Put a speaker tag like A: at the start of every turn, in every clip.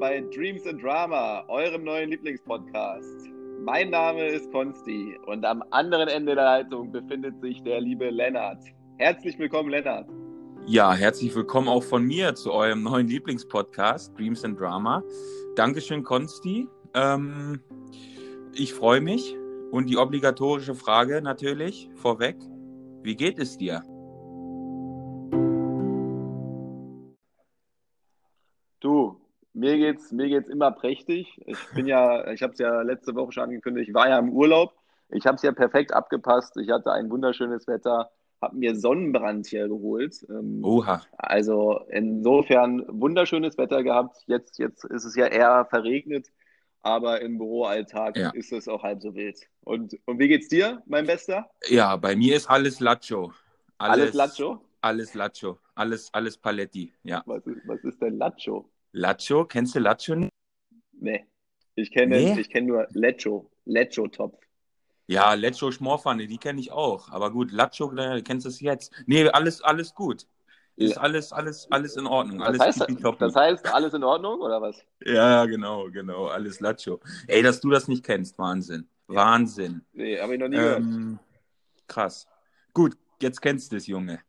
A: bei Dreams and Drama, eurem neuen Lieblingspodcast. Mein Name ist Konsti und am anderen Ende der Leitung befindet sich der liebe Lennart. Herzlich willkommen, Lennart.
B: Ja, herzlich willkommen auch von mir zu eurem neuen Lieblingspodcast Dreams and Drama. Dankeschön, Konsti. Ähm, ich freue mich. Und die obligatorische Frage natürlich vorweg: Wie geht es dir?
A: Mir geht's, geht's immer prächtig. Ich bin ja, ich habe es ja letzte Woche schon angekündigt, ich war ja im Urlaub. Ich habe es ja perfekt abgepasst. Ich hatte ein wunderschönes Wetter, habe mir Sonnenbrand hier geholt. Ähm,
B: Oha.
A: Also insofern wunderschönes Wetter gehabt. Jetzt, jetzt ist es ja eher verregnet, aber im Büroalltag
B: Ja.
A: ist es auch halb so wild. Und, und wie geht's dir, mein Bester?
B: Ja, bei mir ist alles Lacho.
A: Alles Lacho?
B: Alles Lacho. Alles, alles Paletti. Ja.
A: Was ist, was ist denn Lacho?
B: Lacho, kennst du Lacho? nicht?
A: Nee. Ich kenne,
B: Nee?
A: ich kenne nur Lecho. Lecho-Topf.
B: Ja, Lecho Schmorpfanne, die kenne ich auch. Aber gut, Lacho, da kennst du es jetzt. Nee, alles, alles gut. Ist alles, alles, alles in Ordnung.
A: Das
B: Alles
A: heißt, das heißt, alles in Ordnung oder was?
B: Ja, genau, genau. Alles Lacho. Ey, dass du das nicht kennst, Wahnsinn. Wahnsinn.
A: Nee, habe ich noch nie gehört.
B: Ähm, krass. Gut, jetzt kennst du es, Junge.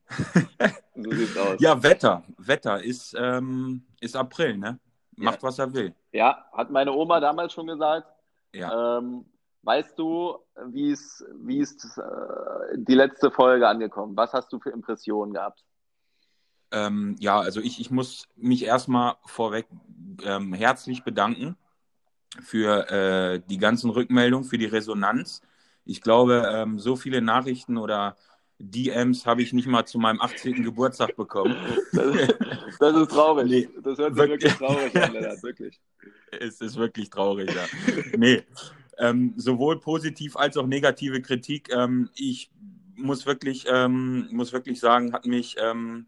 A: So sieht's aus.
B: Ja, Wetter. Wetter ist, ähm, ist April, ne? Macht, was er will.
A: Ja, hat meine Oma damals schon gesagt.
B: Ja.
A: Ähm, weißt du, wie ist, wie ist äh, die letzte Folge angekommen? Was hast du für Impressionen gehabt?
B: Ähm, ja, also ich, ich muss mich erstmal vorweg ähm, herzlich bedanken für äh, die ganzen Rückmeldungen, für die Resonanz. Ich glaube, ähm, so viele Nachrichten oder DMs habe ich nicht mal zu meinem 18. Geburtstag bekommen.
A: Das, das ist traurig.
B: Nee,
A: das hört sich
B: wirklich.
A: wirklich traurig an, Lennart, wirklich.
B: Es ist wirklich traurig, ja. nee, ähm, sowohl positiv als auch negative Kritik. Ähm, ich muss wirklich, ähm, muss wirklich sagen, hat mich ähm,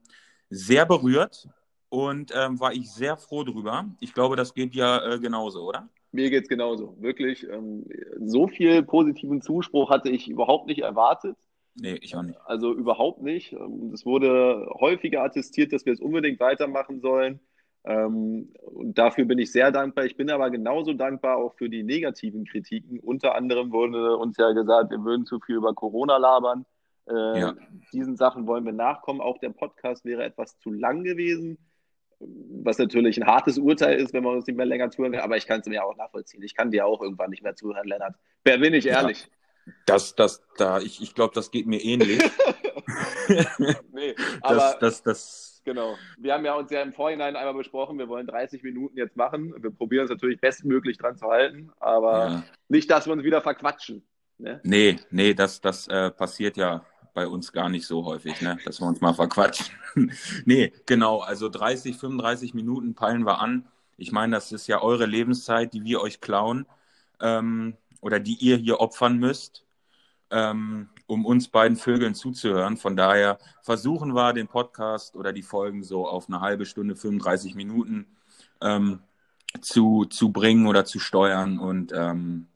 B: sehr berührt und ähm, war ich sehr froh drüber. Ich glaube, das geht ja äh, genauso, oder?
A: Mir geht's genauso. Wirklich. Ähm, so viel positiven Zuspruch hatte ich überhaupt nicht erwartet.
B: Nee, ich auch nicht.
A: Also überhaupt nicht. Ähm, Es wurde häufiger attestiert, dass wir es unbedingt weitermachen sollen. Ähm, Und dafür bin ich sehr dankbar. Ich bin aber genauso dankbar auch für die negativen Kritiken. Unter anderem wurde uns ja gesagt, wir würden zu viel über Corona labern. Äh,
B: Ja.
A: Diesen Sachen wollen wir nachkommen. Auch der Podcast wäre etwas zu lang gewesen, was natürlich ein hartes Urteil ist, wenn man uns nicht mehr länger zuhören kann. Aber ich kann es mir auch nachvollziehen. Ich kann dir auch irgendwann nicht mehr zuhören, Lennart. Wer bin ich ehrlich?
B: Das, das, da, ich, ich glaube, das geht mir ähnlich.
A: Nee,
B: das,
A: aber
B: das, das,
A: Genau. Wir haben ja uns ja im Vorhinein einmal besprochen, wir wollen 30 Minuten jetzt machen. Wir probieren es natürlich bestmöglich dran zu halten, aber
B: ja.
A: nicht, dass wir uns wieder verquatschen. Ne?
B: Nee, nee, das, das äh, passiert ja bei uns gar nicht so häufig, ne? dass wir uns mal verquatschen. nee, genau, also 30, 35 Minuten peilen wir an. Ich meine, das ist ja eure Lebenszeit, die wir euch klauen ähm, oder die ihr hier opfern müsst, ähm, um uns beiden Vögeln zuzuhören. Von daher versuchen wir den Podcast oder die Folgen so auf eine halbe Stunde, 35 Minuten ähm, zu, zu bringen oder zu steuern und ähm,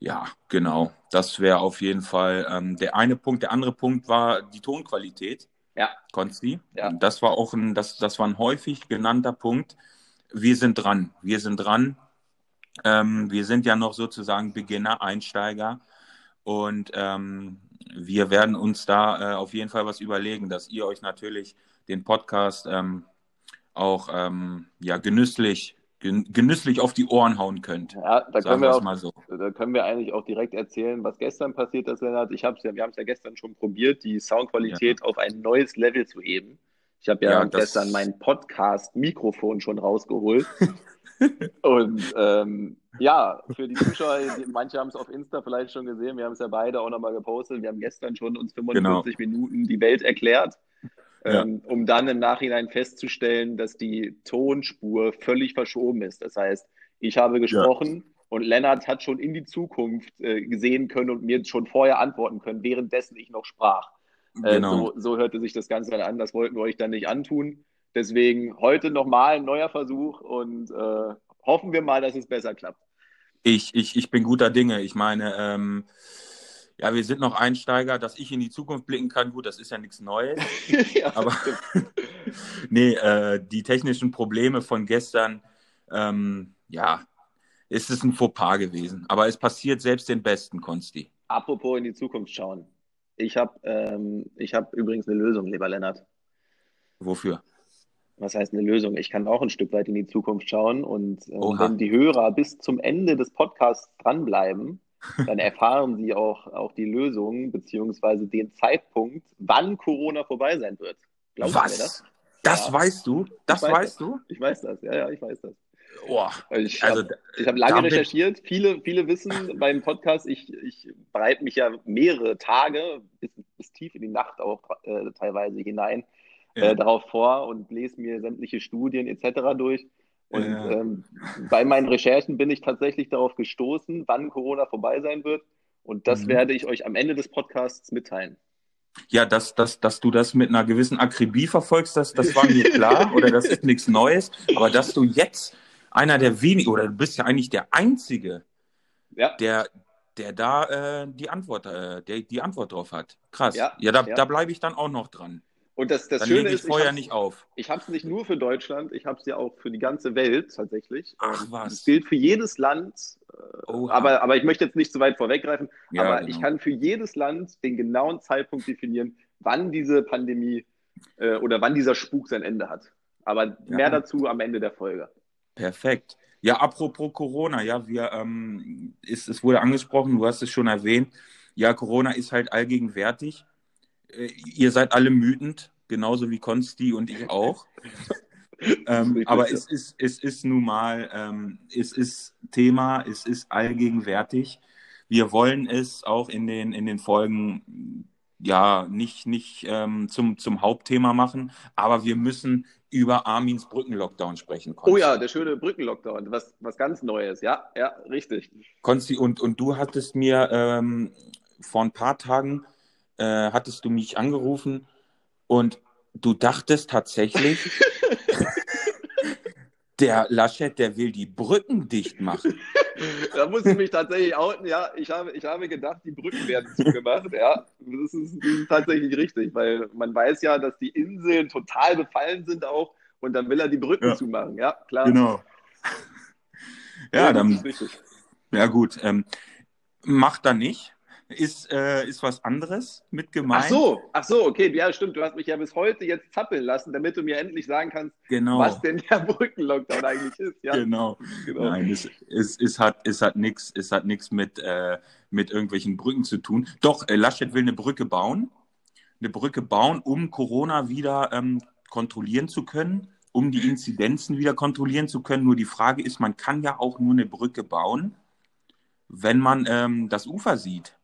B: ja, genau. Das wäre auf jeden Fall ähm, der eine Punkt. Der andere Punkt war die Tonqualität.
A: Ja.
B: Konsti.
A: Ja.
B: Das war auch ein, das, das war ein häufig genannter Punkt. Wir sind dran. Wir sind dran. Ähm, wir sind ja noch sozusagen Beginner, Einsteiger. Und ähm, wir werden uns da äh, auf jeden Fall was überlegen, dass ihr euch natürlich den Podcast ähm, auch ähm, ja, genüsslich, gen genüsslich auf die Ohren hauen könnt.
A: Ja, da können wir auch,
B: mal so.
A: da können wir eigentlich auch direkt erzählen, was gestern passiert ist, Lennart. Ich hab's ja, wir haben es ja gestern schon probiert, die Soundqualität auf ein neues Level zu heben. Ich habe ja,
B: Ja,
A: gestern mein Podcast-Mikrofon schon rausgeholt. Und ähm, ja, für die Zuschauer, die, manche haben es auf Insta vielleicht schon gesehen, wir haben es ja beide auch nochmal gepostet. Wir haben gestern schon uns 45 Minuten die Welt erklärt,
B: Ja.
A: ähm, um dann im Nachhinein festzustellen, dass die Tonspur völlig verschoben ist. Das heißt, ich habe gesprochen und Lennart hat schon in die Zukunft äh, gesehen können und mir schon vorher antworten können, währenddessen ich noch sprach. Äh,
B: Genau.
A: so, so hörte sich das Ganze dann an. Das wollten wir euch dann nicht antun. Deswegen heute nochmal ein neuer Versuch und äh, hoffen wir mal, dass es besser klappt.
B: Ich, ich, ich bin guter Dinge. Ich meine, ähm, ja, wir sind noch Einsteiger, dass ich in die Zukunft blicken kann. Gut, das ist ja nichts Neues.
A: ja,
B: Aber nee, äh, die technischen Probleme von gestern ähm, ja, ist es ein Fauxpas gewesen. Aber es passiert selbst den Besten, Konsti.
A: Apropos in die Zukunft schauen. Ich habe ähm, hab übrigens eine Lösung, lieber Lennart.
B: Wofür?
A: Was heißt eine Lösung? Ich kann auch ein Stück weit in die Zukunft schauen und äh, wenn die Hörer bis zum Ende des Podcasts dranbleiben, dann erfahren sie auch, auch die Lösung beziehungsweise den Zeitpunkt, wann Corona vorbei sein wird.
B: Glaubst Was? du mir das? Das ja. weißt du? Das weißt das.
A: du? Ich weiß das, ja, ja, ich weiß das. Boah. Ich habe also, hab lange recherchiert. Viele, viele wissen beim Podcast, ich, ich bereite mich ja mehrere Tage bis, bis tief in die Nacht auch äh, teilweise hinein ja. äh, darauf vor und lese mir sämtliche Studien etc. durch. Und ja. ähm, bei meinen Recherchen bin ich tatsächlich darauf gestoßen, wann Corona vorbei sein wird. Und das mhm. werde ich euch am Ende des Podcasts mitteilen.
B: Ja, dass, dass, dass du das mit einer gewissen Akribie verfolgst, das, das war mir klar oder das ist nichts Neues. Aber dass du jetzt einer der wenigen, oder du bist ja eigentlich der Einzige, ja. der, der da äh, die, Antwort, äh, der die Antwort drauf hat. Krass. Ja, ja da, ja. da bleibe ich dann auch noch dran.
A: Und das, das
B: Dann
A: Schöne
B: ich ist, vorher ich nicht auf.
A: Ich habe es nicht nur für Deutschland, ich habe es ja auch für die ganze Welt tatsächlich.
B: Ach ähm, was.
A: Das gilt für jedes Land. Äh, aber, aber ich möchte jetzt nicht zu weit vorweggreifen. Ja, aber genau. ich kann für jedes Land den genauen Zeitpunkt definieren, wann diese Pandemie äh, oder wann dieser Spuk sein Ende hat. Aber ja. mehr dazu am Ende der Folge.
B: Perfekt. Ja, apropos Corona, ja, wir, ähm, ist, es wurde angesprochen, du hast es schon erwähnt. Ja, Corona ist halt allgegenwärtig. Äh, ihr seid alle mütend, genauso wie Konsti und ich auch. ähm, aber es ist, es ist nun mal, ähm, es ist Thema, es ist allgegenwärtig. Wir wollen es auch in den, in den Folgen ja nicht, nicht ähm, zum, zum Hauptthema machen, aber wir müssen über Armins Brückenlockdown sprechen.
A: Konsti. Oh ja, der schöne Brückenlockdown, was, was ganz Neues, ja, ja, richtig.
B: Konsti, und, und du hattest mir ähm, vor ein paar Tagen äh, hattest du mich angerufen und du dachtest tatsächlich, der Laschet, der will die Brücken dicht machen.
A: da muss ich mich tatsächlich outen. Ja, ich habe, ich habe gedacht, die Brücken werden zugemacht. Ja, das ist, das ist tatsächlich richtig, weil man weiß ja, dass die Inseln total befallen sind auch und dann will er die Brücken ja. zumachen. Ja, klar.
B: Genau. Ja, ja dann. Ja, gut. Ähm, macht er nicht ist, äh, ist was anderes mit gemeint.
A: Ach so, ach so, okay, ja, stimmt. Du hast mich ja bis heute jetzt zappeln lassen, damit du mir endlich sagen kannst,
B: genau.
A: was denn der Brückenlockdown eigentlich ist.
B: Ja? Genau. genau. Nein, es, es, es hat, es hat nichts es hat nix mit, äh, mit irgendwelchen Brücken zu tun. Doch, äh, Laschet will eine Brücke bauen. Eine Brücke bauen, um Corona wieder ähm, kontrollieren zu können, um die Inzidenzen wieder kontrollieren zu können. Nur die Frage ist, man kann ja auch nur eine Brücke bauen, wenn man ähm, das Ufer sieht.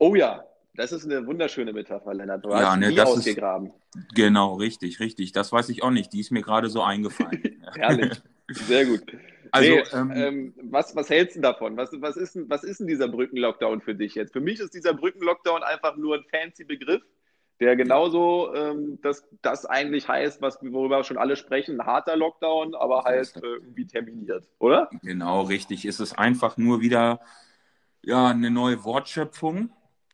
A: Oh ja, das ist eine wunderschöne Metapher, Lennart. Du ja, hast ne, das ausgegraben.
B: Ist, genau, richtig, richtig. Das weiß ich auch nicht. Die ist mir gerade so eingefallen.
A: Herrlich. Sehr gut. Also, nee, ähm, ähm, was, was hältst du davon? Was, was, ist, was ist denn dieser Brückenlockdown für dich jetzt? Für mich ist dieser Brückenlockdown einfach nur ein fancy Begriff, der genauso ähm, das, das eigentlich heißt, was, worüber schon alle sprechen, ein harter Lockdown, aber halt äh, irgendwie terminiert, oder?
B: Genau, richtig. Es ist einfach nur wieder ja, eine neue Wortschöpfung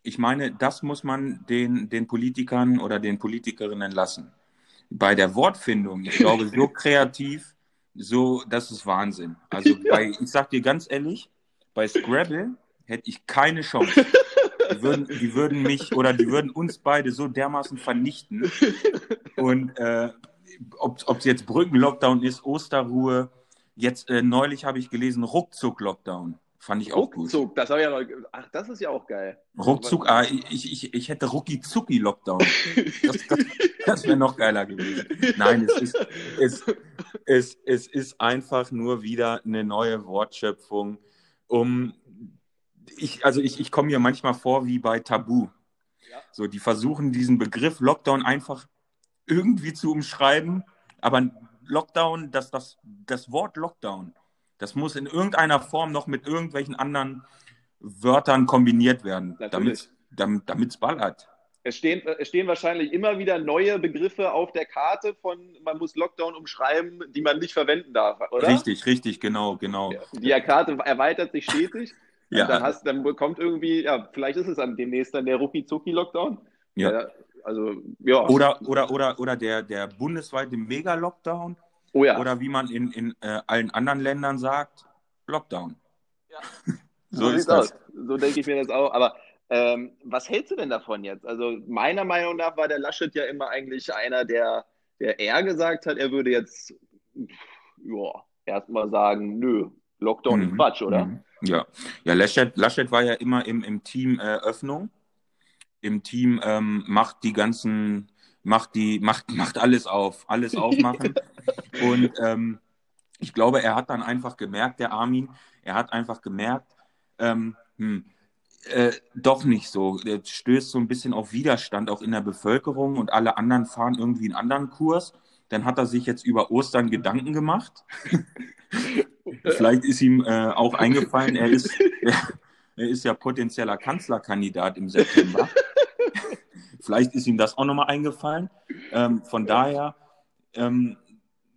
B: ich meine, das muss man den, den Politikern oder den Politikerinnen lassen. Bei der Wortfindung, ich glaube, so kreativ, so, das ist Wahnsinn. Also bei, ich sag dir ganz ehrlich, bei Scrabble hätte ich keine Chance. Die würden, die würden mich oder die würden uns beide so dermaßen vernichten. Und äh, ob es jetzt Brückenlockdown ist, Osterruhe, jetzt äh, neulich habe ich gelesen, Ruckzuck-Lockdown. Fand ich auch
A: Ruckzuck, gut. das habe ich ja noch. Ach, das ist ja auch geil.
B: Ruckzuck, ah, ich, ich, ich hätte Rucki-Zucki-Lockdown. Das, das, das wäre noch geiler gewesen. Nein, es ist, es, es, es ist einfach nur wieder eine neue Wortschöpfung, um. Ich, also ich, ich komme mir manchmal vor wie bei Tabu. Ja. So, die versuchen diesen Begriff Lockdown einfach irgendwie zu umschreiben, aber Lockdown, das, das, das Wort Lockdown das muss in irgendeiner Form noch mit irgendwelchen anderen Wörtern kombiniert werden, damit es ballert.
A: Es stehen, es stehen wahrscheinlich immer wieder neue Begriffe auf der Karte von, man muss Lockdown umschreiben, die man nicht verwenden darf, oder?
B: Richtig, richtig, genau, genau.
A: Die Karte erweitert sich stetig. ja. Dann, hast, dann kommt irgendwie, ja, vielleicht ist es dann demnächst dann der Rucki-Zucki-Lockdown.
B: Ja. Also, ja. Oder, oder, oder, oder der, der bundesweite Mega-Lockdown Oh ja. Oder wie man in, in äh, allen anderen Ländern sagt, Lockdown.
A: Ja. so, so ist das. Aus. So denke ich mir das auch. Aber ähm, was hältst du denn davon jetzt? Also meiner Meinung nach war der Laschet ja immer eigentlich einer, der, der eher gesagt hat, er würde jetzt ja, erstmal sagen, nö, Lockdown mhm. ist Quatsch, oder? Mhm.
B: Ja, ja Laschet, Laschet war ja immer im, im Team äh, Öffnung. Im Team ähm, macht die ganzen, macht die, macht, macht alles auf, alles aufmachen. Und ähm, ich glaube, er hat dann einfach gemerkt, der Armin, er hat einfach gemerkt, ähm, hm, äh, doch nicht so. Er stößt so ein bisschen auf Widerstand auch in der Bevölkerung und alle anderen fahren irgendwie einen anderen Kurs. Dann hat er sich jetzt über Ostern Gedanken gemacht. Vielleicht ist ihm äh, auch eingefallen, er ist, er, er ist ja potenzieller Kanzlerkandidat im September. Vielleicht ist ihm das auch nochmal eingefallen. Ähm, von daher ähm,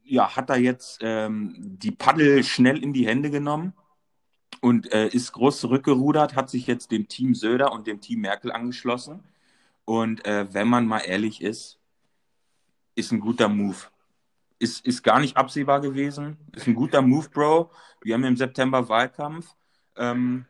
B: ja, hat er jetzt ähm, die Paddel schnell in die Hände genommen und äh, ist groß zurückgerudert, hat sich jetzt dem Team Söder und dem Team Merkel angeschlossen. Und äh, wenn man mal ehrlich ist, ist ein guter Move. Ist, ist gar nicht absehbar gewesen. Ist ein guter Move, Bro. Wir haben im September Wahlkampf. Ähm,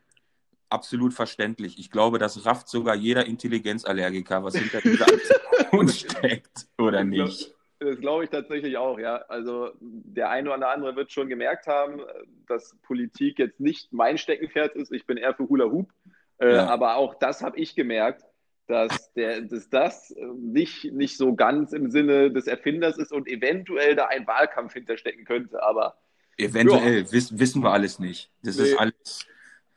B: absolut verständlich. Ich glaube, das rafft sogar jeder Intelligenzallergiker, was hinter dieser Aktion steckt, oder nicht?
A: Das glaube ich tatsächlich auch, ja. Also der eine oder andere wird schon gemerkt haben, dass Politik jetzt nicht mein Steckenpferd ist. Ich bin eher für Hula Hoop. Äh, ja. Aber auch das habe ich gemerkt, dass, der, dass das nicht, nicht so ganz im Sinne des Erfinders ist und eventuell da ein Wahlkampf hinterstecken könnte. Aber
B: eventuell ja. wiss, wissen wir alles nicht. Das nee. ist alles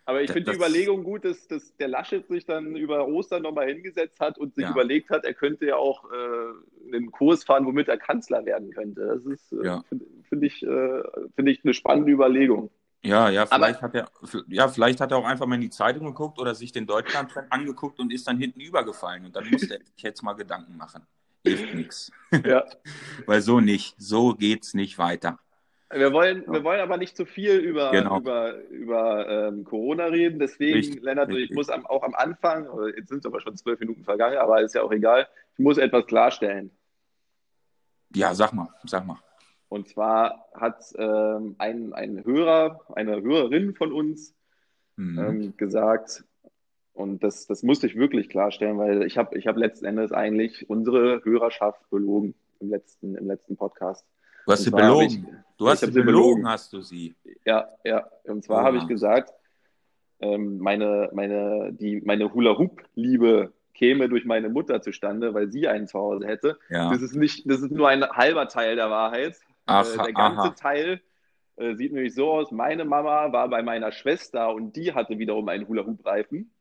A: aber ich finde die Überlegung gut, dass, dass der Laschet sich dann über Ostern nochmal hingesetzt hat und sich ja. überlegt hat, er könnte ja auch äh, einen Kurs fahren, womit er Kanzler werden könnte. Das ist, äh, ja. finde find ich, äh, find ich eine spannende Überlegung.
B: Ja, ja, vielleicht Aber, hat er, ja, vielleicht hat er auch einfach mal in die Zeitung geguckt oder sich den Deutschland angeguckt und ist dann hinten übergefallen. Und dann musste er sich jetzt mal Gedanken machen. Hilft nichts. Ja. Weil so nicht, so geht's nicht weiter.
A: Wir wollen, wir wollen aber nicht zu viel über, genau. über, über ähm, Corona reden. Deswegen, richtig, Lennart, richtig. ich muss am, auch am Anfang, jetzt sind es aber schon zwölf Minuten vergangen, aber ist ja auch egal, ich muss etwas klarstellen.
B: Ja, sag mal, sag mal.
A: Und zwar hat ähm, ein, ein Hörer, eine Hörerin von uns mhm. ähm, gesagt, und das, das musste ich wirklich klarstellen, weil ich habe ich hab letzten Endes eigentlich unsere Hörerschaft belogen im letzten, im letzten Podcast.
B: Du hast sie belogen. Ich, du hast sie belogen, belogen, hast du sie.
A: Ja, ja. Und zwar oh. habe ich gesagt, ähm, meine, meine, die, meine Hula-Hoop-Liebe käme durch meine Mutter zustande, weil sie einen zu Hause hätte. Ja. Das ist nicht, das ist nur ein halber Teil der Wahrheit. Ach, äh, der ganze aha. Teil äh, sieht nämlich so aus. Meine Mama war bei meiner Schwester und die hatte wiederum einen Hula-Hoop-Reifen.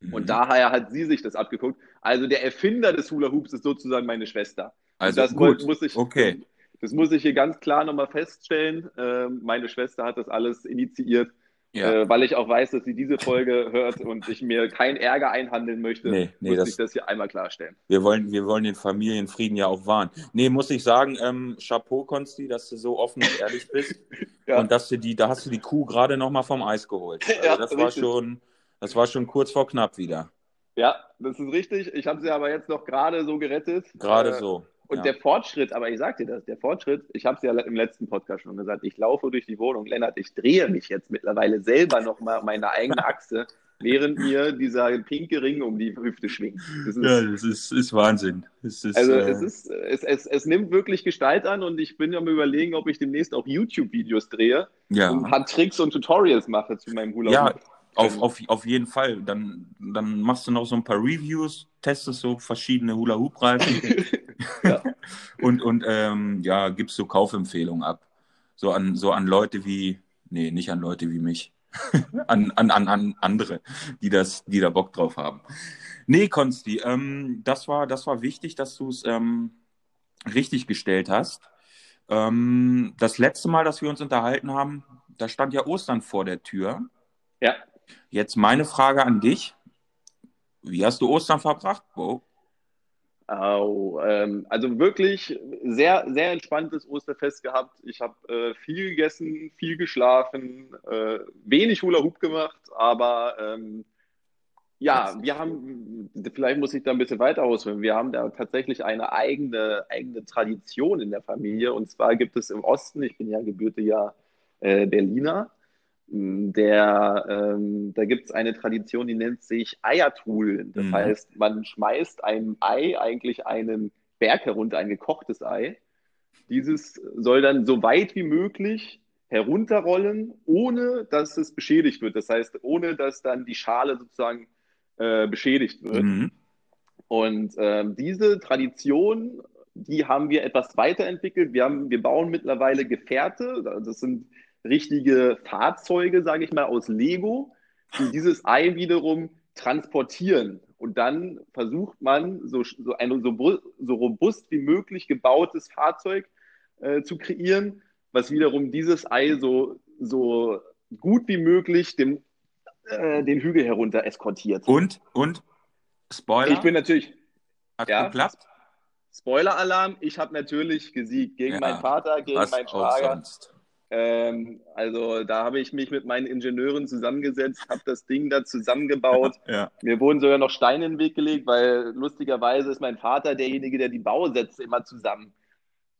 A: Mhm. Und daher hat sie sich das abgeguckt. Also der Erfinder des Hula-Hoops ist sozusagen meine Schwester.
B: Also das gut. muss
A: ich,
B: okay.
A: Das muss ich hier ganz klar nochmal feststellen. Äh, meine Schwester hat das alles initiiert, ja. äh, weil ich auch weiß, dass sie diese Folge hört und ich mir keinen Ärger einhandeln möchte. Nee, nee, muss das, ich das hier einmal klarstellen.
B: Wir wollen, wir wollen den Familienfrieden ja auch wahren. Nee, muss ich sagen, ähm, Chapeau, Konsti, dass du so offen und ehrlich bist. ja. Und dass du die, da hast du die Kuh gerade nochmal vom Eis geholt. Also ja, das war schon, das war schon kurz vor knapp wieder.
A: Ja, das ist richtig. Ich habe sie aber jetzt noch gerade so gerettet.
B: Gerade äh, so.
A: Und ja. der Fortschritt, aber ich sag dir das, der Fortschritt, ich habe es ja im letzten Podcast schon gesagt, ich laufe durch die Wohnung, Lennart, ich drehe mich jetzt mittlerweile selber nochmal meine eigene Achse, während mir dieser pinke Ring um die Hüfte schwingt.
B: Das ist, ja, das ist, ist Wahnsinn.
A: Ist, also äh, es, ist, es, es, es nimmt wirklich Gestalt an und ich bin am überlegen, ob ich demnächst auch YouTube-Videos drehe ja. und ein paar Tricks und Tutorials mache zu meinem Hula.
B: Ja, auf, auf, auf jeden Fall. Dann, dann machst du noch so ein paar Reviews, testest so verschiedene Hula-Hoop-Reifen ja. und, und ähm, ja, gibst so Kaufempfehlungen ab. So an, so an Leute wie, nee, nicht an Leute wie mich. an, an, an, an andere, die, das, die da Bock drauf haben. Nee, Konsti, ähm, das, war, das war wichtig, dass du es ähm, richtig gestellt hast. Ähm, das letzte Mal, dass wir uns unterhalten haben, da stand ja Ostern vor der Tür.
A: Ja.
B: Jetzt meine Frage an dich. Wie hast du Ostern verbracht, Bo?
A: Oh, ähm, also wirklich sehr, sehr entspanntes Osterfest gehabt. Ich habe äh, viel gegessen, viel geschlafen, äh, wenig Hula Hoop gemacht, aber ähm, Ja, wir haben, vielleicht muss ich da ein bisschen weiter ausführen. Wir haben da tatsächlich eine eigene, eigene Tradition in der Familie. Und zwar gibt es im Osten, ich bin ja gebürtiger äh, Berliner, der, ähm, da gibt es eine Tradition, die nennt sich Eiertrudeln. Das
B: Mhm.
A: heißt, man schmeißt ein Ei, eigentlich einen Berg herunter, ein gekochtes Ei. Dieses soll dann so weit wie möglich herunterrollen, ohne dass es beschädigt wird. Das heißt, ohne dass dann die Schale sozusagen äh, beschädigt wird.
B: Mhm.
A: Und ähm, diese Tradition, die haben wir etwas weiterentwickelt. Wir haben, wir bauen mittlerweile Gefährte. Das sind richtige Fahrzeuge, sage ich mal, aus Lego, die dieses Ei wiederum transportieren. Und dann versucht man, so, so ein so, so robust wie möglich gebautes Fahrzeug äh, zu kreieren, was wiederum dieses Ei so, so gut wie möglich dem, äh, den Hügel herunter eskortiert.
B: Und, und, Spoiler,
A: Ich bin natürlich,
B: hat
A: ja.
B: geklappt?
A: Spoiler-Alarm, ich habe natürlich gesiegt gegen
B: Ja,
A: meinen Vater, gegen meinen Schwager.
B: sonst.
A: Ähm, also da habe ich mich mit meinen Ingenieuren zusammengesetzt, habe das Ding da zusammengebaut.
B: Ja.
A: Mir wurden sogar noch Steine in den Weg gelegt, weil lustigerweise ist mein Vater derjenige, der die Bausätze immer zusammen,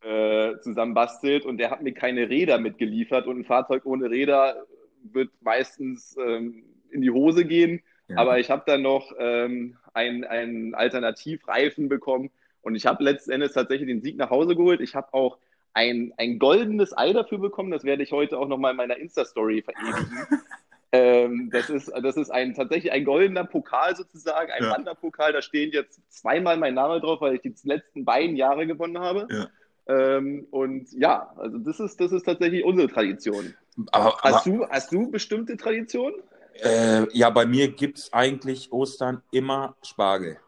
A: äh, zusammen bastelt und der hat mir keine Räder mitgeliefert und ein Fahrzeug ohne Räder wird meistens ähm, in die Hose gehen.
B: Ja.
A: Aber ich habe dann noch ähm, einen Alternativreifen bekommen und ich habe letzten Endes tatsächlich den Sieg nach Hause geholt. Ich habe auch ein, ein goldenes Ei dafür bekommen. Das werde ich heute auch nochmal in meiner Insta-Story verewigen. ähm, das, ist, das ist ein, tatsächlich ein goldener Pokal sozusagen, ein
B: Ja.
A: Wanderpokal. Da stehen jetzt zweimal mein Name drauf, weil ich die letzten beiden Jahre gewonnen habe.
B: Ja.
A: Ähm, und ja, also das ist, das ist tatsächlich unsere Tradition.
B: Aber, aber
A: Hast du, hast du bestimmte Traditionen?
B: äh, ja, bei mir gibt es eigentlich Ostern immer Spargel.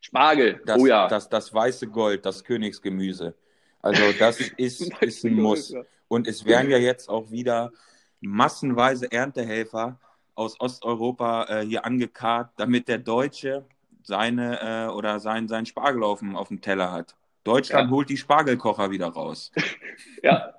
A: Spargel.
B: Das,
A: oh ja.
B: das, das weiße Gold, das Königsgemüse. Also das ist, ist ein Muss. Und es werden ja jetzt auch wieder massenweise Erntehelfer aus Osteuropa äh, hier angekarrt, damit der Deutsche seine äh, oder sein, sein Spargel auf dem, auf dem Teller hat. Deutschland
A: Ja.
B: holt die Spargelkocher wieder raus.
A: Ja,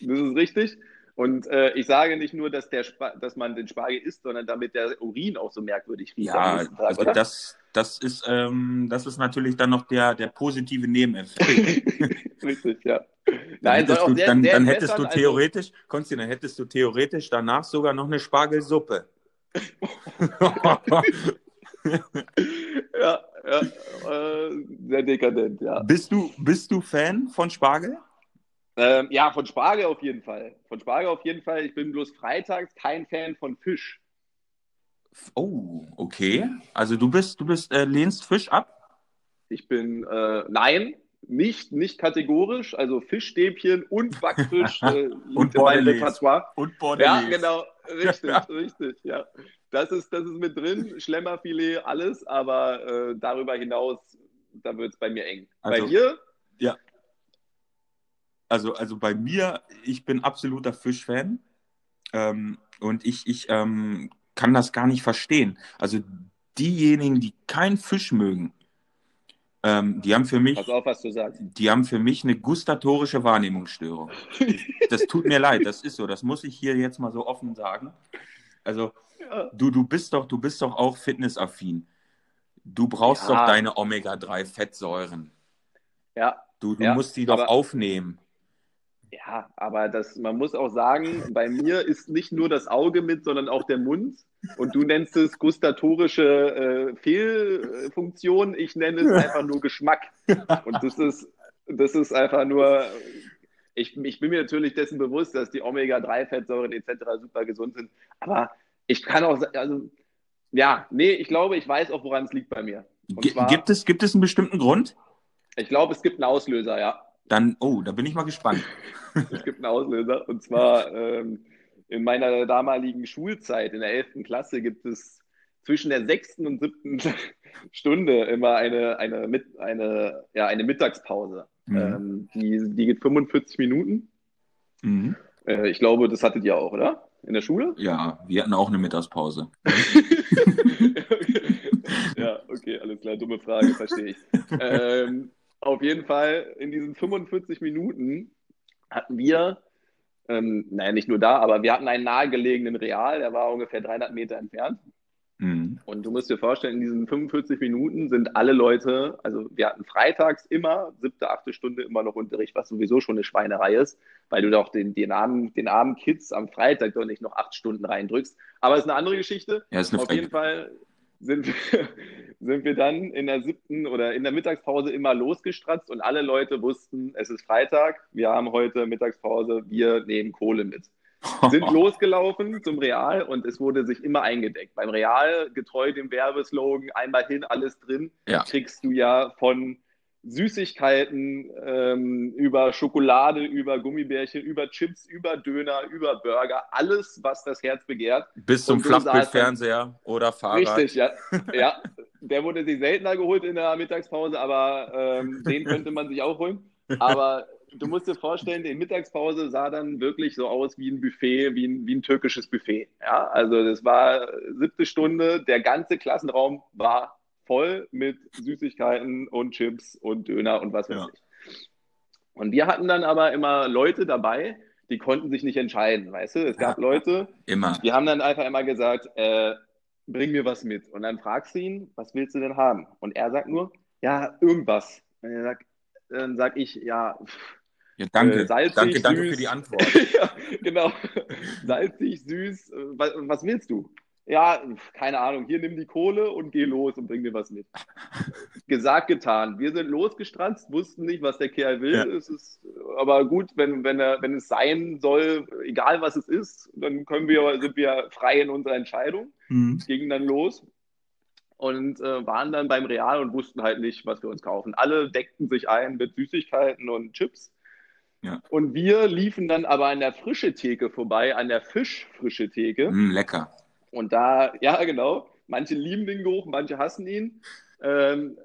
A: das ist richtig. Und äh, ich sage nicht nur, dass, der dass man den Spargel isst, sondern damit der Urin auch so merkwürdig riecht
B: Ja, also das, das, ist, ähm, das ist natürlich dann noch der, der positive Nebeneffekt.
A: richtig, ja.
B: Dann
A: Nein, soll
B: hättest, du,
A: sehr,
B: dann,
A: sehr
B: dann hättest du
A: also-
B: theoretisch, Konsti, dann hättest du theoretisch danach sogar noch eine Spargelsuppe.
A: Ja, ja äh, sehr dekadent, ja.
B: bist, du, bist du Fan von Spargel?
A: Ähm, ja, von Spargel auf jeden Fall. Von Spargel auf jeden Fall. Ich bin bloß freitags kein Fan von Fisch.
B: Oh, okay. Also du bist, du bist, äh, lehnst Fisch ab?
A: Ich bin, äh, nein, nicht, nicht kategorisch. Also Fischstäbchen und Backfisch äh, liegt in meinem
B: Bordelaise.
A: Repertoire.
B: Und
A: Ja, genau, richtig, richtig, ja. Das ist, das ist mit drin, Schlemmerfilet, alles, aber äh, darüber hinaus, da wird es bei mir eng.
B: Also-
A: bei dir?
B: Also, also bei mir, ich bin absoluter Fischfan. Ähm, und ich, ich ähm, kann das gar nicht verstehen. Also diejenigen, die keinen Fisch mögen, ähm, die haben für mich,
A: Pass auf, was du sagst.
B: die haben für mich eine gustatorische Wahrnehmungsstörung. Das tut mir leid, das ist so. Das muss ich hier jetzt mal so offen sagen. Also
A: Ja.
B: du, du bist doch, du bist doch auch fitnessaffin. Du brauchst
A: Ja.
B: doch deine Omega-3-Fettsäuren.
A: Ja,
B: Du, du
A: Ja,
B: musst die doch aufnehmen.
A: Ja, aber das, man muss auch sagen, bei mir ist nicht nur das Auge mit, sondern auch der Mund. Und du nennst es gustatorische äh, Fehlfunktion. Ich nenne es einfach nur Geschmack. Und das ist, das ist einfach nur. Ich, ich bin mir natürlich dessen bewusst, dass die Omega-3-Fettsäuren etc. super gesund sind. Aber ich kann auch, also, ja, nee, ich glaube, ich weiß auch, woran es liegt bei mir. Zwar-
B: gibt, es, gibt es einen bestimmten Grund?
A: Ich glaube, es gibt einen Auslöser, ja.
B: Dann, oh, da bin ich mal gespannt.
A: Es gibt einen Auslöser. Und zwar ähm, in meiner damaligen Schulzeit, in der 11. Klasse, gibt es zwischen der sechsten und siebten Stunde immer eine, eine, mit, eine, ja, eine Mittagspause.
B: Mhm.
A: Ähm, die, die geht 45 Minuten.
B: Mhm.
A: Äh, ich glaube, das hattet ihr auch, oder? In der Schule?
B: Ja, wir hatten auch eine Mittagspause.
A: ja, okay, alles klar, dumme Frage, verstehe ich. ähm, auf jeden Fall, in diesen 45 Minuten hatten wir, ähm, naja, nicht nur da, aber wir hatten einen nahegelegenen Real, der war ungefähr 300 Meter entfernt. Mhm. Und du musst dir vorstellen, in diesen 45 Minuten sind alle Leute, also wir hatten freitags immer, siebte, achte Stunde immer noch Unterricht, was sowieso schon eine Schweinerei ist, weil du doch den, den, armen, den armen Kids am Freitag doch nicht noch acht Stunden reindrückst. Aber es ist eine andere Geschichte.
B: Ja, ist eine
A: Auf jeden Fall sind wir, sind wir dann in der siebten oder in der Mittagspause immer losgestratzt und alle Leute wussten, es ist Freitag, wir haben heute Mittagspause, wir nehmen Kohle mit. Sind losgelaufen zum Real und es wurde sich immer eingedeckt. Beim Real, getreu dem Werbeslogan, einmal hin, alles drin, ja. kriegst du ja von Süßigkeiten, ähm, über Schokolade, über Gummibärchen, über Chips, über Döner, über Burger, alles, was das Herz begehrt.
B: Bis zum Flachbildfernseher oder Fahrrad.
A: Richtig, ja. ja. Der wurde sich seltener geholt in der Mittagspause, aber ähm, den könnte man sich auch holen. Aber du musst dir vorstellen, die Mittagspause sah dann wirklich so aus wie ein Buffet, wie ein, wie ein türkisches Buffet. Ja, also das war siebte Stunde, der ganze Klassenraum war voll mit Süßigkeiten und Chips und Döner und was weiß ja. ich. Und wir hatten dann aber immer Leute dabei, die konnten sich nicht entscheiden, weißt du? Es gab ja, Leute,
B: immer.
A: die haben dann einfach immer gesagt, äh, bring mir was mit. Und dann fragst du ihn, was willst du denn haben? Und er sagt nur, ja, irgendwas. Und er sagt, dann sag ich, ja,
B: ja, danke. Äh, salzig, danke, danke süß. für die Antwort.
A: ja, genau. Salzig, süß. Was, was willst du? Ja, keine Ahnung, hier nimm die Kohle und geh los und bring mir was mit. Gesagt, getan. Wir sind losgestranzt, wussten nicht, was der Kerl will. Ja. Es ist aber gut, wenn, wenn, er, wenn es sein soll, egal was es ist, dann können wir, sind wir frei in unserer Entscheidung. Mhm. Es ging dann los und äh, waren dann beim Real und wussten halt nicht, was wir uns kaufen. Alle deckten sich ein mit Süßigkeiten und Chips. Ja. Und wir liefen dann aber an der frische Theke vorbei, an der Fischfrische Theke.
B: Mm, lecker.
A: Und da, ja, genau, manche lieben den Geruch, manche hassen ihn. Ähm,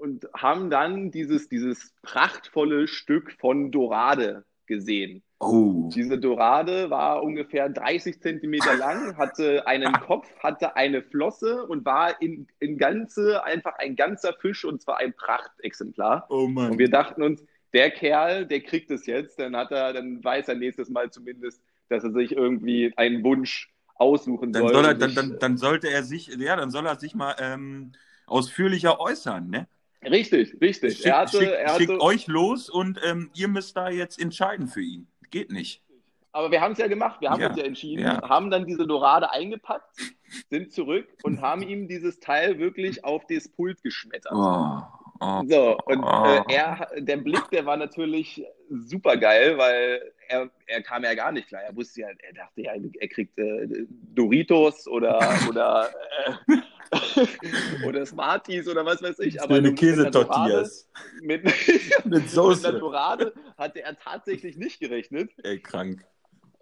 A: und haben dann dieses, dieses prachtvolle Stück von Dorade gesehen.
B: Oh.
A: Diese Dorade war ungefähr 30 Zentimeter lang, hatte einen Kopf, hatte eine Flosse und war in, in Ganze einfach ein ganzer Fisch und zwar ein Prachtexemplar.
B: Oh Mann.
A: Und wir dachten uns, der Kerl, der kriegt es jetzt, dann hat er, dann weiß er nächstes Mal zumindest, dass er sich irgendwie einen Wunsch aussuchen
B: dann
A: soll.
B: soll er, dann, dann, dann, sollte er sich, ja, dann soll er sich mal ähm, ausführlicher äußern, ne?
A: Richtig, richtig.
B: Schick, er hatte, schick, er hatte, schickt euch los und ähm, ihr müsst da jetzt entscheiden für ihn. Geht nicht.
A: Aber wir haben es ja gemacht, wir haben ja, uns ja entschieden, ja. haben dann diese Dorade eingepackt, sind zurück und haben ihm dieses Teil wirklich auf das Pult geschmettert.
B: Oh.
A: So, und äh, er, der Blick, der war natürlich super geil, weil er, er kam ja gar nicht klar. Er wusste ja, er dachte ja, er kriegt äh, Doritos oder, oder, äh, oder Smarties oder was weiß ich.
B: Aber eine Käsetortillas.
A: Mit, mit Soße. mit Dorade hatte er tatsächlich nicht gerechnet.
B: Ey, krank.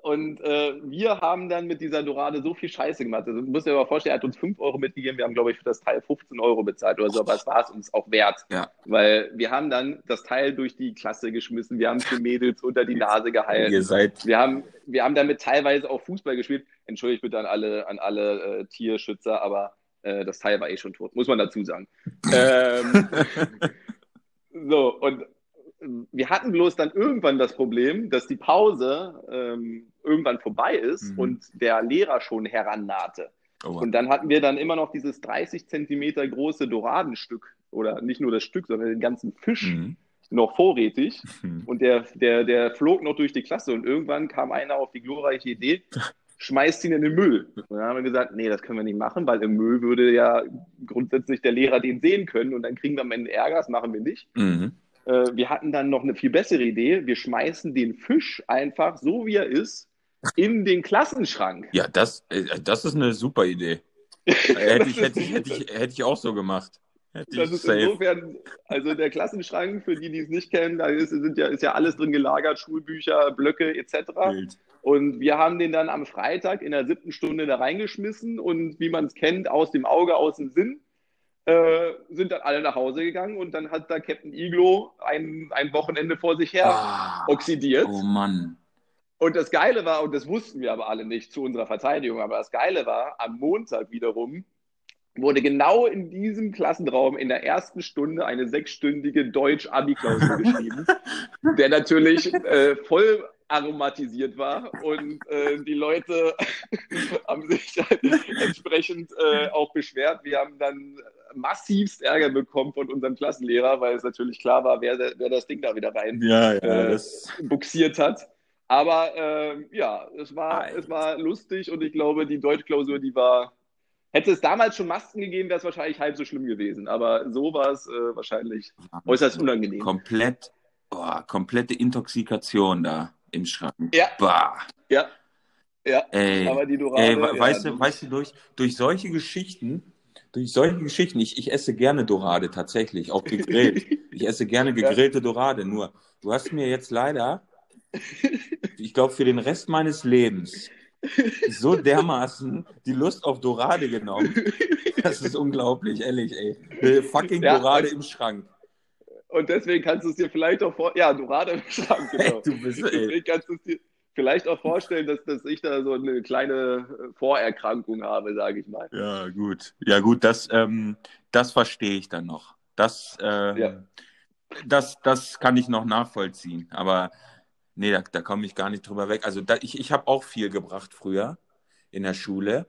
A: Und äh, wir haben dann mit dieser Dorade so viel Scheiße gemacht. Also, du musst dir aber vorstellen, er hat uns 5 Euro mitgegeben. Wir haben, glaube ich, für das Teil 15 Euro bezahlt oder so. Aber es war es uns auch wert.
B: Ja.
A: Weil wir haben dann das Teil durch die Klasse geschmissen. Wir haben es den Mädels unter die Nase gehalten.
B: Ihr seid.
A: Wir haben, wir haben damit teilweise auch Fußball gespielt. Entschuldigt bitte an alle, an alle äh, Tierschützer, aber äh, das Teil war eh schon tot. Muss man dazu sagen. ähm, so, und wir hatten bloß dann irgendwann das Problem, dass die Pause ähm, irgendwann vorbei ist mhm. und der Lehrer schon herannahte. Oh. Und dann hatten wir dann immer noch dieses 30 Zentimeter große Doradenstück oder nicht nur das Stück, sondern den ganzen Fisch mhm. noch vorrätig. Mhm. Und der, der, der flog noch durch die Klasse und irgendwann kam einer auf die glorreiche Idee, schmeißt ihn in den Müll. Und dann haben wir gesagt, nee, das können wir nicht machen, weil im Müll würde ja grundsätzlich der Lehrer den sehen können und dann kriegen wir am Ende Ärger, das machen wir nicht.
B: Mhm.
A: Äh, wir hatten dann noch eine viel bessere Idee. Wir schmeißen den Fisch einfach, so wie er ist, in den Klassenschrank.
B: Ja, das, äh, das ist eine super Idee. hätte, ich, hätte, ich, hätte, ich, hätte ich auch so gemacht. Hätte
A: das ist safe. insofern, also der Klassenschrank, für die, die es nicht kennen, da ist, sind ja, ist ja alles drin gelagert, Schulbücher, Blöcke etc. Bild. Und wir haben den dann am Freitag in der siebten Stunde da reingeschmissen und wie man es kennt, aus dem Auge, aus dem Sinn, äh, sind dann alle nach Hause gegangen und dann hat da Captain Iglo ein, ein Wochenende vor sich her ah, oxidiert.
B: Oh Mann.
A: Und das Geile war, und das wussten wir aber alle nicht zu unserer Verteidigung, aber das Geile war, am Montag wiederum wurde genau in diesem Klassenraum in der ersten Stunde eine sechsstündige Deutsch-Abi-Klausur geschrieben, der natürlich äh, voll aromatisiert war und äh, die Leute haben sich entsprechend äh, auch beschwert. Wir haben dann massivst Ärger bekommen von unserem Klassenlehrer, weil es natürlich klar war, wer, wer das Ding da wieder rein
B: ja, ja,
A: äh, buxiert hat. Aber äh, ja, es war, es war lustig und ich glaube, die Deutschklausur, die war, hätte es damals schon Masken gegeben, wäre es wahrscheinlich halb so schlimm gewesen. Aber so war es äh, wahrscheinlich äußerst unangenehm.
B: Komplett, oh, komplette Intoxikation da im Schrank.
A: Ja.
B: Bah.
A: Ja. Ja,
B: ey, aber die Dorade, ey, weißt ja, du, weißt du, durch, durch solche Geschichten, durch solche Geschichten, ich, ich esse gerne Dorade tatsächlich, auch gegrillt. ich esse gerne gegrillte ja. Dorade, nur du hast mir jetzt leider, ich glaube, für den Rest meines Lebens so dermaßen die Lust auf Dorade genommen. Das ist unglaublich, ehrlich, ey. Fucking ja, Dorade im Schrank.
A: Und deswegen kannst du es dir vielleicht auch vor. Ja, Dorade im Schrank, genau. Hey, du bist, ey. Deswegen kannst du es dir vielleicht auch vorstellen, dass, dass ich da so eine kleine Vorerkrankung habe, sage ich mal.
B: Ja, gut. Ja, gut, das, ähm, das verstehe ich dann noch. Das, äh, ja. das, das kann ich noch nachvollziehen. Aber nee, da, da komme ich gar nicht drüber weg. Also da, ich, ich habe auch viel gebracht früher in der Schule.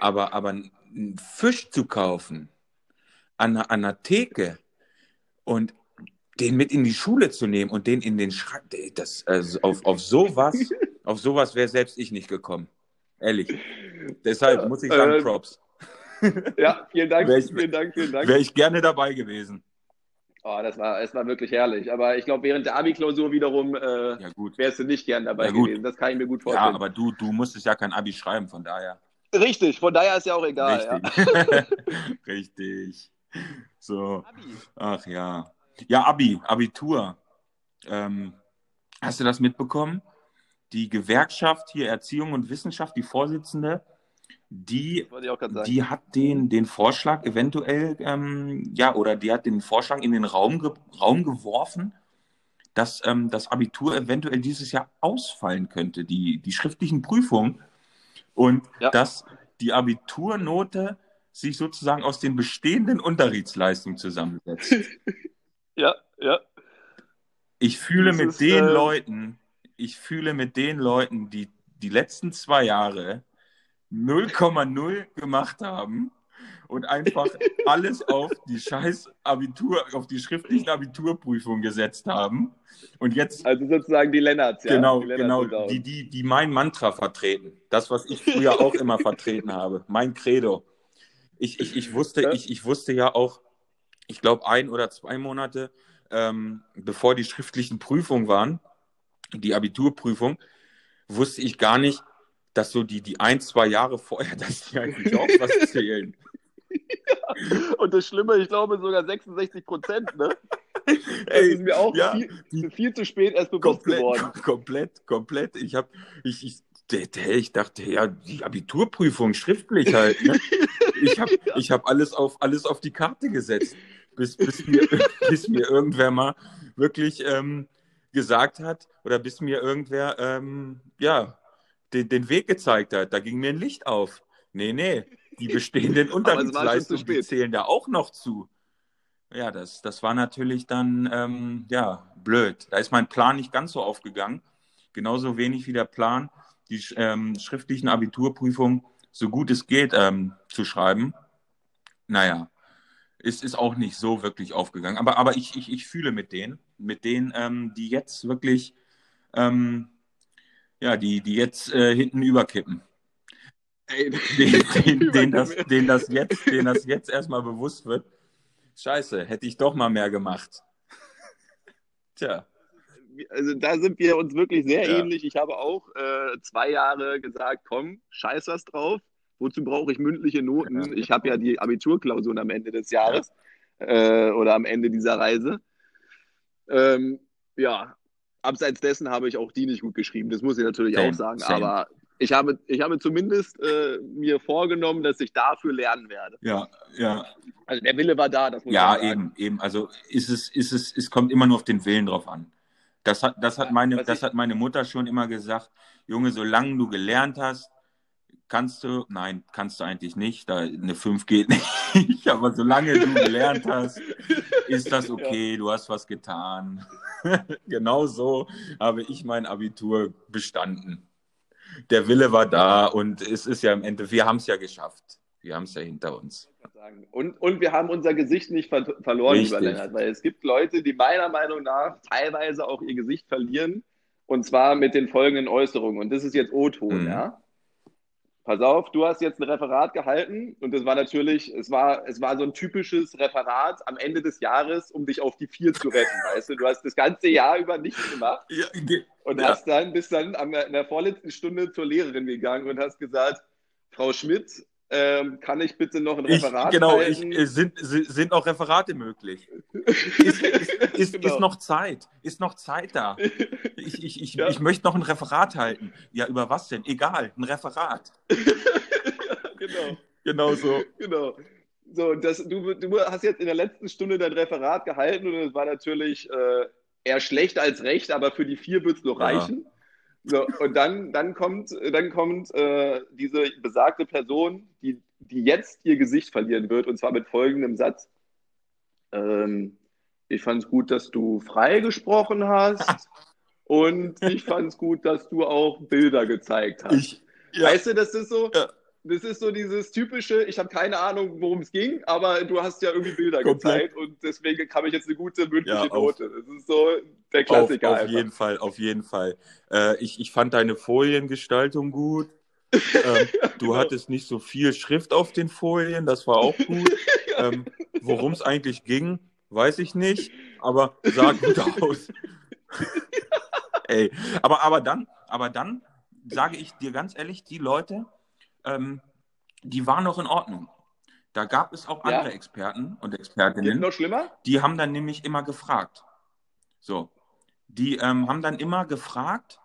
B: Aber, aber einen Fisch zu kaufen an, an einer Theke und den mit in die Schule zu nehmen und den in den Schrank, das, also auf, auf sowas, auf sowas wäre selbst ich nicht gekommen. Ehrlich. Deshalb ja, muss ich sagen, äh, Props.
A: Ja, vielen Dank, ich, vielen Dank, vielen Dank.
B: Wäre ich gerne dabei gewesen.
A: Oh, das war, es war wirklich herrlich. Aber ich glaube, während der Abi-Klausur wiederum äh, ja, wärst du nicht gern dabei ja, gewesen. Das kann ich mir gut vorstellen.
B: Ja, aber du, du musstest ja kein Abi schreiben, von daher.
A: Richtig, von daher ist ja auch egal.
B: Richtig. Richtig. So. Abi. Ach ja. Ja, Abi, Abitur. Ähm, hast du das mitbekommen? Die Gewerkschaft hier Erziehung und Wissenschaft, die Vorsitzende, die, die hat den, den Vorschlag eventuell, ähm, ja, oder die hat den Vorschlag in den Raum, ge Raum geworfen, dass ähm, das Abitur eventuell dieses Jahr ausfallen könnte, die, die schriftlichen Prüfungen. Und ja. dass die Abiturnote sich sozusagen aus den bestehenden Unterrichtsleistungen zusammensetzt.
A: Ja, ja.
B: Ich fühle das mit den äh... Leuten, ich fühle mit den Leuten, die die letzten zwei Jahre 0,0 gemacht haben und einfach alles auf die scheiß Abitur, auf die schriftlichen Abiturprüfungen gesetzt haben. Und jetzt.
A: Also sozusagen die Lennarts,
B: ja. Genau, die Lennarts genau. Die, die, die mein Mantra vertreten. Das, was ich früher auch immer vertreten habe. Mein Credo. Ich, ich, ich, wusste, ich, ich wusste ja auch, ich glaube, ein oder zwei Monate, ähm, bevor die schriftlichen Prüfungen waren, die Abiturprüfung, wusste ich gar nicht, dass so die, die ein, zwei Jahre vorher, dass die eigentlich auch was zählen.
A: Ja. Und das Schlimme, ich glaube sogar 66 Prozent, ne? Das Ey, ist mir auch ja, viel, viel, zu spät erst bewusst
B: komplett,
A: geworden.
B: Komplett, komplett. Ich habe, ich, ich, ich dachte, ja, die Abiturprüfung schriftlich halt. Ne? Ich habe ich hab alles, auf, alles auf die Karte gesetzt bis, bis, mir, bis mir irgendwer mal wirklich ähm, gesagt hat oder bis mir irgendwer ähm, ja, den, den Weg gezeigt hat. Da ging mir ein Licht auf. Nee, nee, die bestehenden Unterrichtsleistungen, die zählen da auch noch zu. Ja, das, das war natürlich dann ähm, ja, blöd. Da ist mein Plan nicht ganz so aufgegangen. Genauso wenig wie der Plan, die ähm, schriftlichen Abiturprüfungen so gut es geht ähm, zu schreiben. Naja, ist, ist auch nicht so wirklich aufgegangen. Aber, aber ich, ich, ich fühle mit denen, mit denen, ähm, die jetzt wirklich, ähm, ja, die, die jetzt äh, hinten überkippen. Ey, den, den, den, das, den, das jetzt, den das jetzt erstmal bewusst wird. Scheiße, hätte ich doch mal mehr gemacht.
A: Tja. Also da sind wir uns wirklich sehr ja. ähnlich. Ich habe auch äh, zwei Jahre gesagt, komm, scheiß was drauf. Wozu brauche ich mündliche Noten? Ich habe ja die Abiturklausuren am Ende des Jahres äh, oder am Ende dieser Reise. Ähm, ja, abseits dessen habe ich auch die nicht gut geschrieben. Das muss ich natürlich same, auch sagen. Same. Aber ich habe, ich habe zumindest äh, mir vorgenommen, dass ich dafür lernen werde.
B: Ja, ja.
A: Also der Wille war da,
B: das muss Ja, eben, eben. Also ist es, ist es, es kommt immer nur auf den Willen drauf an. Das hat, das hat, meine, das hat meine Mutter schon immer gesagt. Junge, solange du gelernt hast, kannst du, nein, kannst du eigentlich nicht, da eine 5 geht nicht, aber solange du gelernt hast, ist das okay, ja. du hast was getan. genau so habe ich mein Abitur bestanden. Der Wille war da und es ist ja im Ende, wir haben es ja geschafft. Wir haben es ja hinter uns.
A: Und, und wir haben unser Gesicht nicht ver verloren, lieber Lennart, weil es gibt Leute, die meiner Meinung nach teilweise auch ihr Gesicht verlieren und zwar mit den folgenden Äußerungen. Und das ist jetzt O-Ton, mhm. ja pass auf, du hast jetzt ein Referat gehalten und das war natürlich, es war, es war so ein typisches Referat am Ende des Jahres, um dich auf die Vier zu retten, weißt du? Du hast das ganze Jahr über nichts gemacht ja, und ja. hast dann, bist dann in der vorletzten Stunde zur Lehrerin gegangen und hast gesagt, Frau Schmidt, ähm, kann ich bitte noch ein Referat
B: ich, genau, halten? Genau, sind, sind auch Referate möglich. Ist, ist, ist, genau. ist, noch Zeit? Ist noch Zeit da? Ich, ich, ich, ja. ich möchte noch ein Referat halten. Ja, über was denn? Egal, ein Referat.
A: genau.
B: Genau so.
A: Genau. So, das, du, du hast jetzt in der letzten Stunde dein Referat gehalten und es war natürlich äh, eher schlecht als recht, aber für die vier wird es noch ja. reichen. So, und dann, dann kommt, dann kommt äh, diese besagte Person, die, die jetzt ihr Gesicht verlieren wird, und zwar mit folgendem Satz. Ähm, ich fand es gut, dass du frei gesprochen hast. und ich fand es gut, dass du auch Bilder gezeigt hast. Ich, ja. Weißt du, das ist so, ja das ist so dieses typische, ich habe keine Ahnung, worum es ging, aber du hast ja irgendwie Bilder Komplett. gezeigt und deswegen habe ich jetzt eine gute mündliche ja, Note. Das ist so der Klassiker.
B: Auf, auf jeden Fall, auf jeden Fall. Äh, ich, ich fand deine Foliengestaltung gut. ähm, du genau. hattest nicht so viel Schrift auf den Folien, das war auch gut. Ähm, Worum es eigentlich ging, weiß ich nicht, aber sah gut aus. Ey, aber, aber dann, aber dann sage ich dir ganz ehrlich, die Leute, ähm, die waren noch in Ordnung. Da gab es auch andere ja. Experten und Expertinnen.
A: noch schlimmer?
B: Die haben dann nämlich immer gefragt. So. Die ähm, haben dann immer gefragt,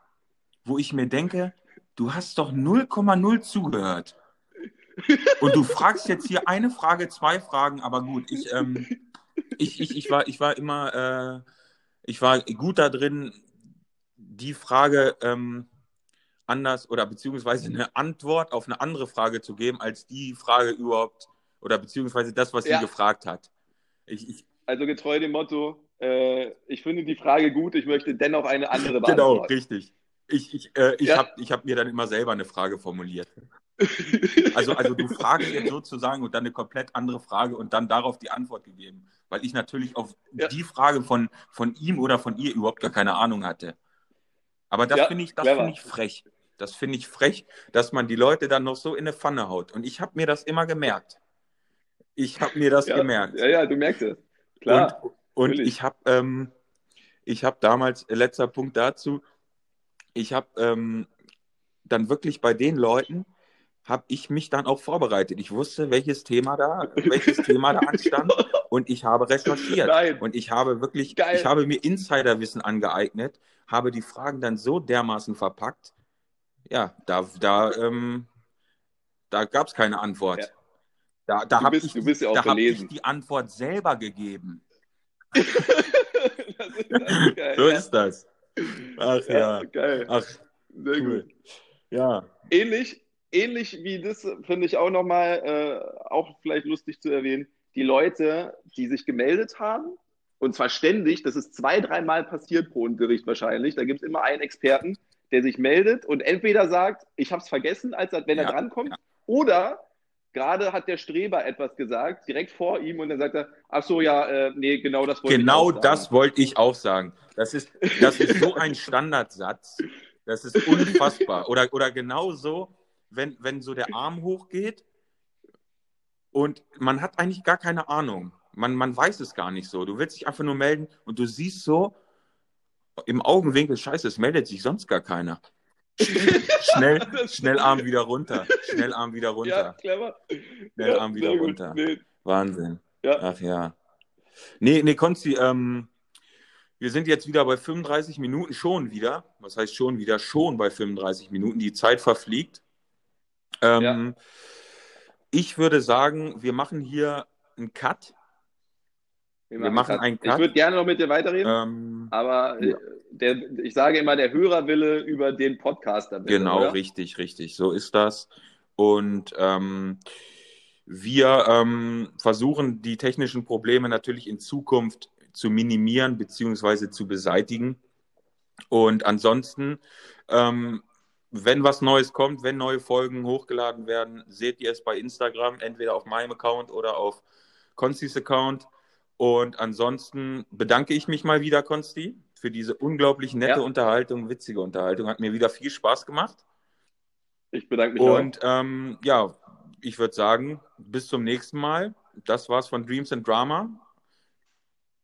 B: wo ich mir denke, du hast doch 0,0 zugehört. Und du fragst jetzt hier eine Frage, zwei Fragen, aber gut, ich, ähm, ich, ich, ich, war, ich war immer, äh, ich war gut da drin, die Frage ähm, anders oder beziehungsweise eine Antwort auf eine andere Frage zu geben, als die Frage überhaupt oder beziehungsweise das, was ja. sie gefragt hat.
A: Ich, ich, also getreu dem Motto, äh, ich finde die Frage gut, ich möchte dennoch eine andere genau, beantworten.
B: Genau, richtig. Ich, ich, äh, ich ja. habe hab mir dann immer selber eine Frage formuliert. also, also du fragst jetzt sozusagen und dann eine komplett andere Frage und dann darauf die Antwort gegeben, weil ich natürlich auf ja. die Frage von, von ihm oder von ihr überhaupt gar keine Ahnung hatte. Aber das ja, finde ich, find ich frech. Das finde ich frech, dass man die Leute dann noch so in eine Pfanne haut. Und ich habe mir das immer gemerkt. Ich habe mir das
A: ja,
B: gemerkt.
A: Ja, ja, du merkst es. Klar.
B: Und, und ich habe ähm, hab damals, äh, letzter Punkt dazu, ich habe ähm, dann wirklich bei den Leuten, habe ich mich dann auch vorbereitet. Ich wusste, welches Thema da, welches Thema da anstand und ich habe recherchiert. Nein. Und ich habe wirklich, Geil. ich habe mir Insiderwissen angeeignet, habe die Fragen dann so dermaßen verpackt, ja, da, da, ähm, da gab es keine Antwort. Ja. Da, da habe ich, ja da hab ich die Antwort selber gegeben. das ist geil, so ja. ist das. Ach ja.
A: Geil.
B: Ach, Sehr cool. gut. Ja.
A: Ähnlich, ähnlich wie das finde ich auch nochmal, äh, auch vielleicht lustig zu erwähnen, die Leute, die sich gemeldet haben, und zwar ständig, das ist zwei, dreimal passiert pro Unterricht wahrscheinlich, da gibt es immer einen Experten, der sich meldet und entweder sagt, ich habe es vergessen, als wenn er ja, drankommt, ja. oder gerade hat der Streber etwas gesagt, direkt vor ihm, und dann sagt er, ach so, ja, äh, nee, genau das
B: wollte genau ich Genau das wollte ich auch sagen. Das ist, das ist so ein Standardsatz. Das ist unfassbar. Oder, oder genau so, wenn, wenn so der Arm hochgeht und man hat eigentlich gar keine Ahnung. Man, man weiß es gar nicht so. Du willst dich einfach nur melden und du siehst so im Augenwinkel, scheiße, es meldet sich sonst gar keiner. schnell, schnell Arm wieder runter. Schnell Arm wieder runter. Ja,
A: clever.
B: Schnell ja, Arm wieder runter. Nee. Wahnsinn. Ja. Ach ja. Nee, nee, Konzi, ähm, wir sind jetzt wieder bei 35 Minuten, schon wieder. Was heißt schon wieder? Schon bei 35 Minuten. Die Zeit verfliegt. Ähm, ja. Ich würde sagen, wir machen hier einen Cut.
A: Wir machen, wir machen einen Cut. Ich würde gerne noch mit dir weiterreden, ähm, aber äh, ja. der, ich sage immer, der Hörerwille über den Podcaster.
B: Genau, oder? richtig, richtig. So ist das. Und ähm, wir ähm, versuchen die technischen Probleme natürlich in Zukunft zu minimieren bzw. zu beseitigen. Und ansonsten, ähm, wenn was Neues kommt, wenn neue Folgen hochgeladen werden, seht ihr es bei Instagram, entweder auf meinem Account oder auf Constis Account. Und ansonsten bedanke ich mich mal wieder, Konsti, für diese unglaublich nette ja. Unterhaltung, witzige Unterhaltung. Hat mir wieder viel Spaß gemacht.
A: Ich bedanke mich
B: Und ähm, ja, ich würde sagen, bis zum nächsten Mal. Das war's von Dreams and Drama.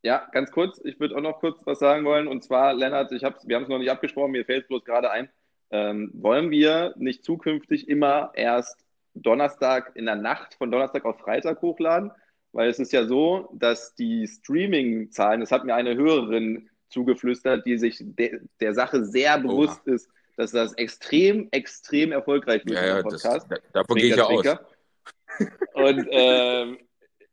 A: Ja, ganz kurz. Ich würde auch noch kurz was sagen wollen. Und zwar, Lennart, ich hab's, wir haben es noch nicht abgesprochen, mir fällt es bloß gerade ein. Ähm, wollen wir nicht zukünftig immer erst Donnerstag in der Nacht von Donnerstag auf Freitag hochladen? Weil es ist ja so, dass die Streaming-Zahlen, das hat mir eine Hörerin zugeflüstert, die sich de der Sache sehr bewusst Oha. ist, dass das extrem, extrem erfolgreich wird,
B: ja, ja, Podcast. Das, davon gehe ich ja aus.
A: Und ähm,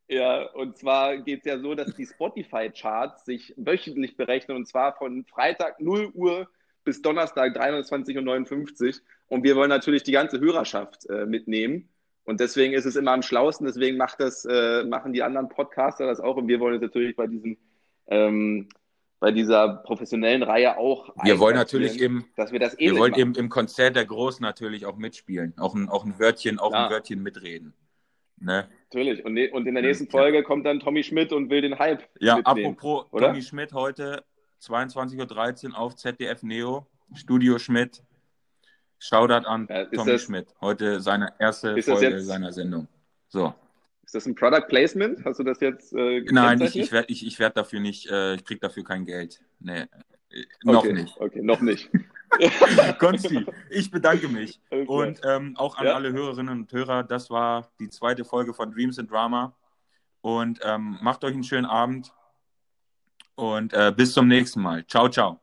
A: ja, und zwar geht es ja so, dass die Spotify-Charts sich wöchentlich berechnen und zwar von Freitag 0 Uhr bis Donnerstag 23.59 Uhr. Und wir wollen natürlich die ganze Hörerschaft äh, mitnehmen. Und deswegen ist es immer am schlausten, deswegen macht das, äh, machen die anderen Podcaster das auch. Und wir wollen es natürlich bei diesem ähm, bei dieser professionellen Reihe auch.
B: Wir wollen natürlich im,
A: dass wir das
B: wir wollen im, im Konzert der Großen natürlich auch mitspielen, auch ein, auch ein Wörtchen, auch ja. ein Wörtchen mitreden.
A: Ne? Natürlich. Und, ne, und in der nächsten Folge kommt dann Tommy Schmidt und will den Hype.
B: Ja, apropos oder? Tommy Schmidt heute 22.13 Uhr auf ZDF Neo, Studio Schmidt. Shoutout an ja, Tommy das, Schmidt. Heute seine erste Folge jetzt, seiner Sendung. So.
A: Ist das ein Product Placement? Hast du das jetzt
B: äh, Nein, ich, ich werde ich, ich werd dafür nicht, äh, ich krieg dafür kein Geld. Nee, äh, noch
A: okay,
B: nicht.
A: Okay, noch nicht.
B: Konsti, ich bedanke mich. Okay. Und ähm, auch an ja. alle Hörerinnen und Hörer, das war die zweite Folge von Dreams and Drama. Und ähm, macht euch einen schönen Abend und äh, bis zum nächsten Mal. Ciao, ciao.